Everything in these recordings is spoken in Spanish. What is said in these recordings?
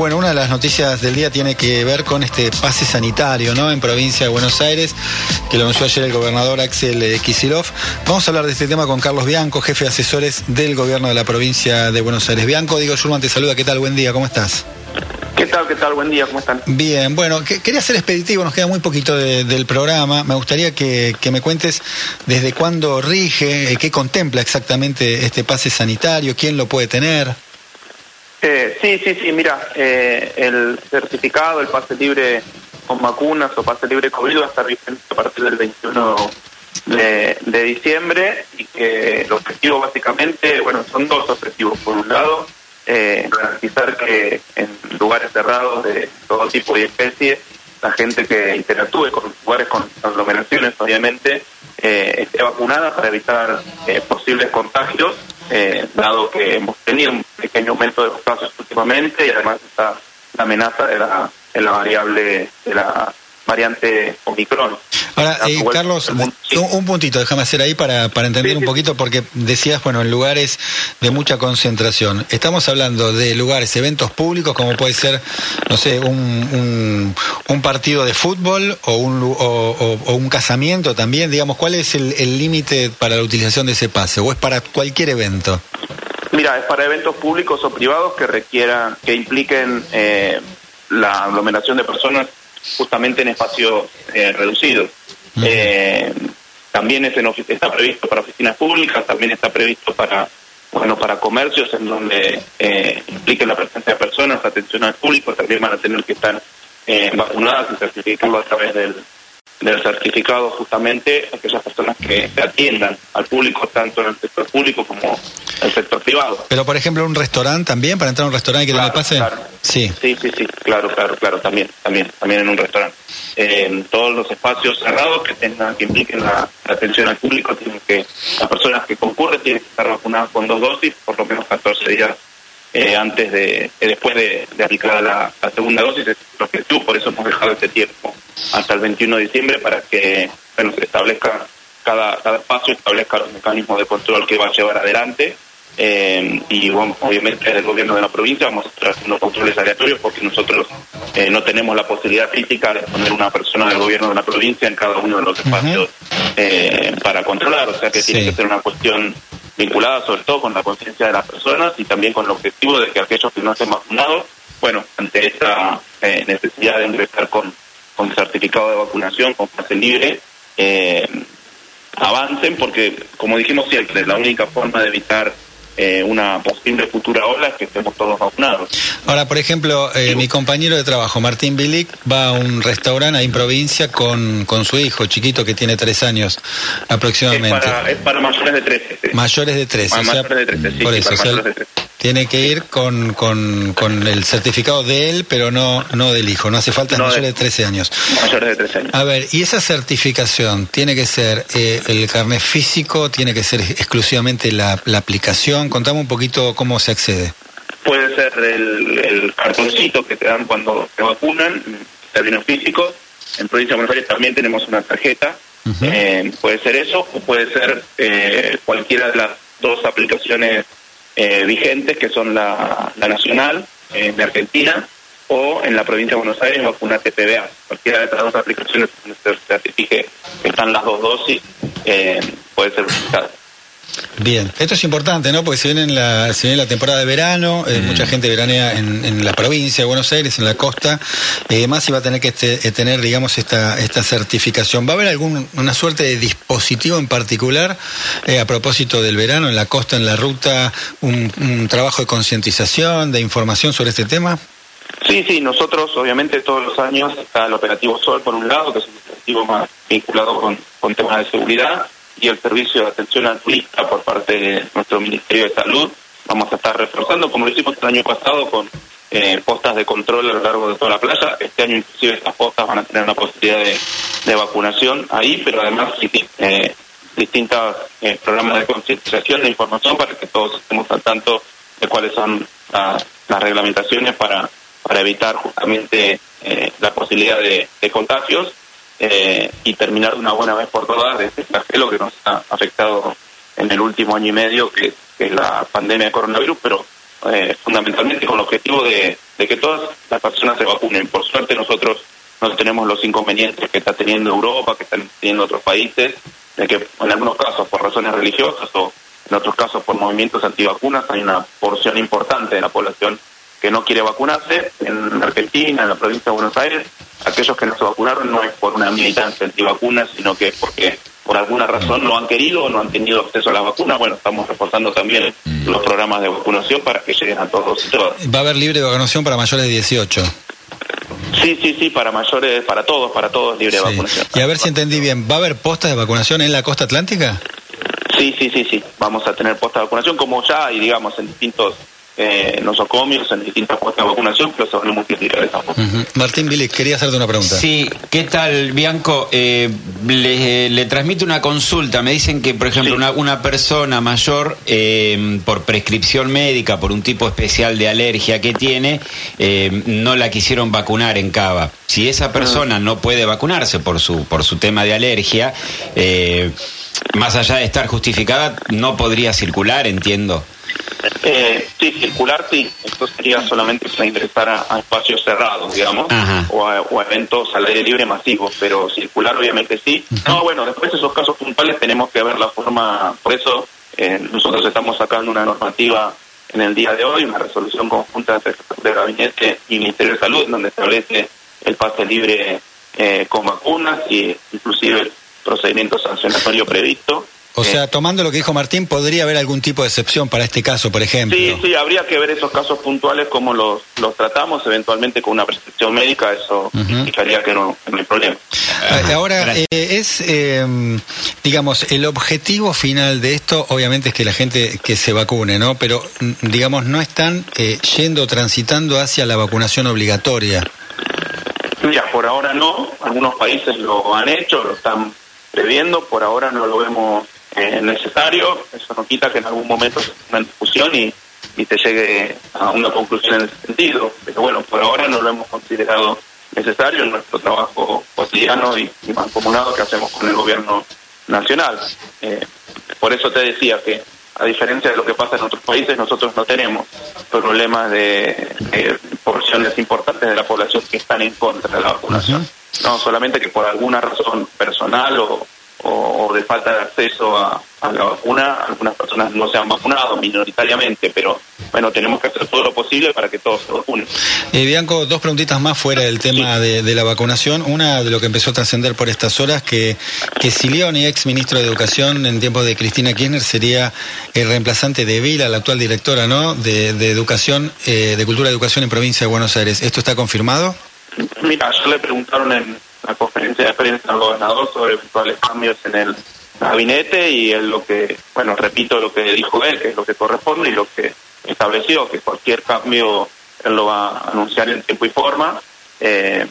Bueno, una de las noticias del día tiene que ver con este pase sanitario, ¿no? En provincia de Buenos Aires, que lo anunció ayer el gobernador Axel eh, Kisilov. Vamos a hablar de este tema con Carlos Bianco, jefe de asesores del gobierno de la provincia de Buenos Aires. Bianco, Diego Schurman te saluda, ¿qué tal? Buen día, ¿cómo estás? ¿Qué tal? ¿Qué tal? Buen día, ¿cómo están? Bien, bueno, quería ser expeditivo, nos queda muy poquito del programa. Me gustaría que, me cuentes desde cuándo rige, eh, qué contempla exactamente este pase sanitario, quién lo puede tener. Eh, sí, sí, sí, mira, eh, el certificado, el pase libre con vacunas o pase libre COVID va a estar vigente a partir del 21 de, diciembre y que el objetivo básicamente, bueno, son dos objetivos. Por un lado, eh, garantizar que en lugares cerrados de todo tipo y especie, la gente que interactúe con lugares con aglomeraciones, obviamente, eh, esté vacunada para evitar posibles contagios eh, dado que hemos tenido un pequeño aumento de los casos últimamente y además está la amenaza de la, de la variable de la variante Omicron. Ahora, eh, Carlos, un, puntito, déjame hacer ahí para, para entender un poquito, porque decías, bueno, en lugares de mucha concentración. Estamos hablando de lugares, eventos públicos, como puede ser, no sé, un, un, partido de fútbol o un, o, un casamiento también. Digamos, ¿cuál es el límite para la utilización de ese pase? ¿O es para cualquier evento? Mira, es para eventos públicos o privados que requieran, que impliquen eh, la aglomeración de personas justamente en espacios eh, reducidos. Eh, también es en, está previsto para oficinas públicas, también está previsto para bueno para comercios en donde eh, implique la presencia de personas, atención al público, también van a tener que estar eh, vacunadas y certificarlo a través del, del certificado justamente aquellas personas que atiendan al público, tanto en el sector público como el sector privado. Pero, por ejemplo, un restaurante también, para entrar a un restaurante que claro, no pase. Sí. sí, sí, sí, claro, claro, claro, también, también, también en un restaurante. En todos los espacios cerrados que tengan, que impliquen la, atención al público, tienen que, las personas que concurren tienen que estar vacunadas con dos dosis, por lo menos 14 días eh, antes de, eh, después de, aplicar la, segunda dosis, es el objetivo, por eso hemos dejado este tiempo hasta el 21 de diciembre para que bueno, se establezca, cada, cada espacio establezca los mecanismos de control que va a llevar adelante. Eh, y bueno, obviamente desde el gobierno de la provincia vamos a estar haciendo controles aleatorios porque nosotros eh, no tenemos la posibilidad física de poner una persona del gobierno de la provincia en cada uno de los espacios eh, para controlar, o sea que tiene que ser una cuestión vinculada sobre todo con la conciencia de las personas y también con el objetivo de que aquellos que no estén vacunados, bueno, ante esta necesidad de ingresar con con certificado de vacunación, con pase libre, eh, avancen porque, como dijimos siempre, la única forma de evitar eh, una posible futura ola es que estemos todos vacunados. Ahora, por ejemplo, eh, mi compañero de trabajo, Martín Bilic, va a un restaurante ahí en provincia con, con su hijo chiquito que tiene tres años aproximadamente. Es para, mayores de 13. Mayores de 13. mayores de 13, sí, por eso, tiene que ir con, con, con, el certificado de él, pero no, no del hijo. No hace falta no mayores de 13 años. Mayores de 13 años. A ver, ¿y esa certificación tiene que ser eh, el carnet físico? ¿Tiene que ser exclusivamente la, la, aplicación? Contame un poquito cómo se accede. Puede ser el, el cartoncito que te dan cuando te vacunan, términos físicos. En Provincia de Buenos Aires también tenemos una tarjeta. eh, puede ser eso o puede ser eh, cualquiera de las dos aplicaciones eh, vigentes, que son la, nacional eh, de Argentina o en la provincia de Buenos Aires vacuna TPBA. Cualquiera de estas dos aplicaciones donde se certifique que están las dos dosis eh, puede ser utilizada. Bien, esto es importante, ¿no? Porque se viene la, se viene la temporada de verano, eh, mm. mucha gente veranea en, en, la provincia de Buenos Aires, en la costa, y además iba a tener que este, eh, tener, digamos, esta, esta certificación. ¿Va a haber alguna suerte de dispositivo en particular eh, a propósito del verano, en la costa, en la ruta, un, un trabajo de concientización, de información sobre este tema? Sí, sí, nosotros obviamente todos los años está el operativo Sol por un lado, que es un operativo más vinculado con, con temas de seguridad, y el servicio de atención al turista por parte de nuestro Ministerio de Salud. Vamos a estar reforzando, como lo hicimos el año pasado, con eh, postas de control a lo largo de toda la playa. Este año inclusive estas postas van a tener una posibilidad de, vacunación ahí, pero además eh, distintos eh, programas de concientización, de información para que todos estemos al tanto de cuáles son las reglamentaciones para, para evitar justamente eh, la posibilidad de contagios eh, y terminar de una buena vez por todas de este flagelo que nos ha afectado en el último año y medio, que, es la pandemia de coronavirus, pero eh, fundamentalmente con el objetivo de, de que todas las personas se vacunen. Por suerte nosotros no tenemos los inconvenientes que está teniendo Europa, que están teniendo otros países, de que en algunos casos por razones religiosas o en otros casos por movimientos antivacunas hay una porción importante de la población que no quiere vacunarse. En Argentina, en la provincia de Buenos Aires, aquellos que no se vacunaron no es por una militancia antivacuna, sino que es porque por alguna razón no han querido o no han tenido acceso a la vacuna. Bueno, estamos reforzando también mm. los programas de vacunación para que lleguen a todos y todas. ¿Va a haber libre vacunación para mayores de 18? Sí, sí, sí, para mayores, para todos, para todos libre de vacunación. Y a ver si entendí bien, ¿va a haber postas de vacunación en la costa atlántica? Sí, sí, sí, sí, vamos a tener postas de vacunación como ya hay, digamos, en distintos eh, nosocomios, en distintas puestas de vacunación, pero se van a multiplicar esa Martín Vili, quería hacerte una pregunta. Sí, ¿qué tal, Bianco? Eh, le, le, transmito una consulta. Me dicen que, por ejemplo, una, una, persona mayor, eh, por prescripción médica, por un tipo especial de alergia que tiene, eh, no la quisieron vacunar en Cava. Si esa persona ah. no puede vacunarse por su, por su tema de alergia, eh, más allá de estar justificada, no podría circular, entiendo. Eh, sí, circular sí. Esto sería solamente para ingresar a, espacios cerrados, digamos, o a, eventos al aire libre masivos, pero circular obviamente sí. No, bueno, después de esos casos puntuales tenemos que ver la forma, por eso eh, nosotros estamos sacando una normativa en el día de hoy, una resolución conjunta de Gabinete y Ministerio de Salud, donde establece el pase libre eh, con vacunas y inclusive el procedimiento sancionatorio previsto o sea, tomando lo que dijo Martín, ¿podría haber algún tipo de excepción para este caso, por ejemplo? Sí, sí, habría que ver esos casos puntuales, cómo los, los tratamos, eventualmente con una prescripción médica, eso indicaría que no, hay problema. Ah, ahora, eh, es, em, digamos, el objetivo final de esto, obviamente, es que la gente que se vacune, ¿no? Pero, digamos, no están eh, yendo, transitando hacia la vacunación obligatoria. Mira, por ahora no, algunos países lo han hecho, lo están previendo, por ahora no lo vemos es necesario, eso no quita que en algún momento se una discusión y, y te llegue a una conclusión en ese sentido. Pero bueno, por ahora no lo hemos considerado necesario en nuestro trabajo cotidiano y, mancomunado que hacemos con el gobierno nacional. Eh, por eso te decía que, a diferencia de lo que pasa en otros países, nosotros no tenemos problemas de, porciones importantes de la población que están en contra de la vacunación. No, solamente que por alguna razón personal o, o, de falta de acceso a, la vacuna, algunas personas no se han vacunado minoritariamente, pero bueno, tenemos que hacer todo lo posible para que todos se vacunen. Eh, Bianco, dos preguntitas más fuera del tema de, la vacunación. Una de lo que empezó a trascender por estas horas, que, que Silioni, ex ministro de Educación en tiempos de Cristina Kirchner, sería el reemplazante de Vila, la actual directora ¿no? de, Educación, eh, de Cultura y Educación en Provincia de Buenos Aires. ¿Esto está confirmado? Mira, yo le preguntaron en la conferencia de prensa al gobernador sobre eventuales cambios en el gabinete y él lo que, bueno, repito lo que dijo él, que es lo que corresponde y lo que estableció, que cualquier cambio él lo va a anunciar en tiempo y forma. Eh,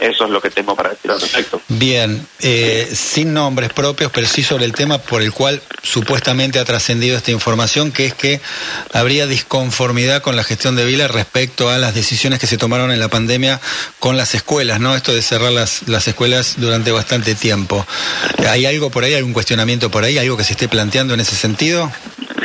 eso es lo que tengo para decir al respecto. Bien, eh, sin nombres propios, pero sí sobre el tema por el cual supuestamente ha trascendido esta información, que es que habría disconformidad con la gestión de Vila respecto a las decisiones que se tomaron en la pandemia con las escuelas, ¿no? Esto de cerrar las, las escuelas durante bastante tiempo. ¿Hay algo por ahí, algún cuestionamiento por ahí, algo que se esté planteando en ese sentido?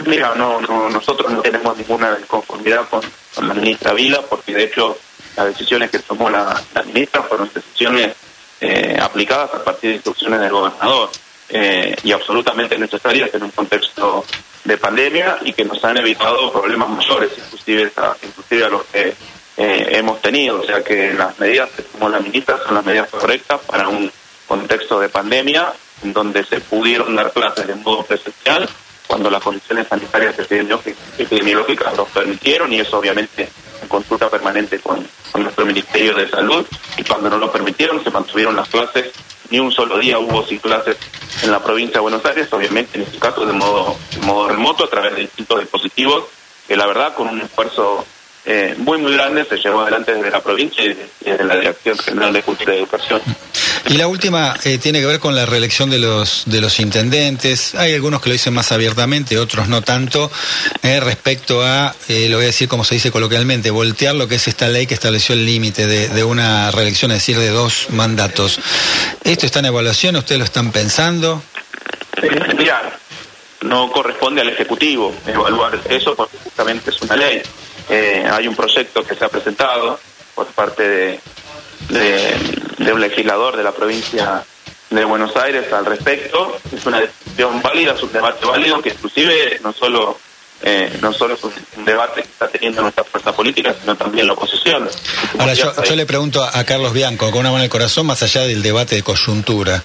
Mira, no, no nosotros no tenemos ninguna disconformidad con, con la ministra Vila, porque de hecho las decisiones que tomó la, ministra fueron decisiones eh, aplicadas a partir de instrucciones del gobernador eh, y absolutamente necesarias en un contexto de pandemia y que nos han evitado problemas mayores, inclusive a, inclusive a los que eh, hemos tenido. O sea que las medidas que tomó la ministra son las medidas correctas para un contexto de pandemia en donde se pudieron dar clases de modo presencial cuando las condiciones sanitarias epidemiológicas lo permitieron y eso obviamente en consulta permanente con, nuestro Ministerio de Salud y cuando no lo permitieron se mantuvieron las clases, ni un solo día hubo sin clases en la provincia de Buenos Aires, obviamente en este caso de modo, de modo remoto a través de distintos dispositivos que la verdad con un esfuerzo eh, muy muy grande se llevó adelante desde la provincia y desde la Dirección General de Cultura y Educación. Y la última eh, tiene que ver con la reelección de los de los intendentes. Hay algunos que lo dicen más abiertamente, otros no tanto, eh, respecto a, lo voy a decir como se dice coloquialmente, voltear lo que es esta ley que estableció el límite de, de, una reelección, es decir, de dos mandatos. ¿Esto está en evaluación? ¿Ustedes lo están pensando? Mira, no corresponde al Ejecutivo evaluar eso porque justamente es una ley. Eh, hay un proyecto que se ha presentado por parte de, de, un legislador de la provincia de Buenos Aires al respecto. Es una decisión válida, es un debate válido que inclusive no solo eh, no solo es un debate que está teniendo nuestra fuerza política, sino también la oposición. Ahora, yo, le pregunto a, Carlos Bianco, con una mano en el corazón, más allá del debate de coyuntura,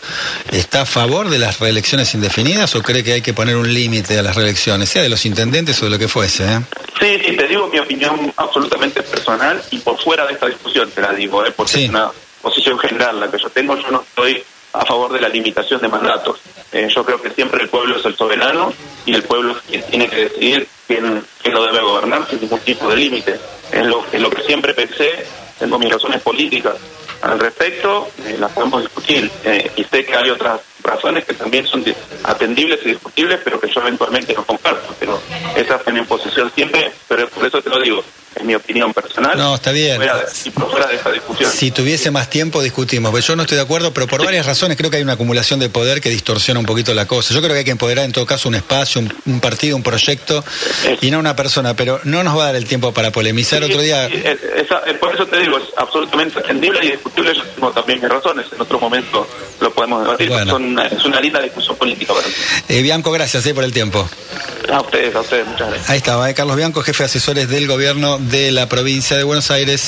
¿está a favor de las reelecciones indefinidas o cree que hay que poner un límite a las reelecciones, sea de los intendentes o de lo que fuese? Eh? Sí, sí, te digo mi opinión absolutamente personal y por fuera de esta discusión te la digo, ¿eh? porque es una posición general la que yo tengo, yo no estoy a favor de la limitación de mandatos. Eh, yo creo que siempre el pueblo es el soberano y el pueblo es quien tiene que decidir quién, quién lo debe gobernar sin ningún tipo de límite. Es lo, es lo que siempre pensé, tengo mis razones políticas al respecto, eh, las podemos discutir. Eh, y sé que hay otras razones que también son atendibles y discutibles, pero que yo eventualmente no comparto. Pero esa fue mi posición siempre, pero por eso te lo digo es mi opinión personal. No, está bien. y por fuera de esta discusión. Si tuviese más tiempo discutimos. Pues yo no estoy de acuerdo, pero por varias razones creo que hay una acumulación de poder que distorsiona un poquito la cosa. Yo creo que hay que empoderar en todo caso un espacio, un, partido, un proyecto y no una persona, pero no nos va a dar el tiempo para polemizar otro día. por eso te digo, es absolutamente entendible y discutible. Yo tengo también mis razones. En otro momento lo podemos debatir. es una linda discusión política para eh, Bianco, gracias eh, por el tiempo. A ustedes, a ustedes, muchas gracias. Ahí estaba, eh, Carlos Bianco, jefe de asesores del gobierno de la provincia de Buenos Aires.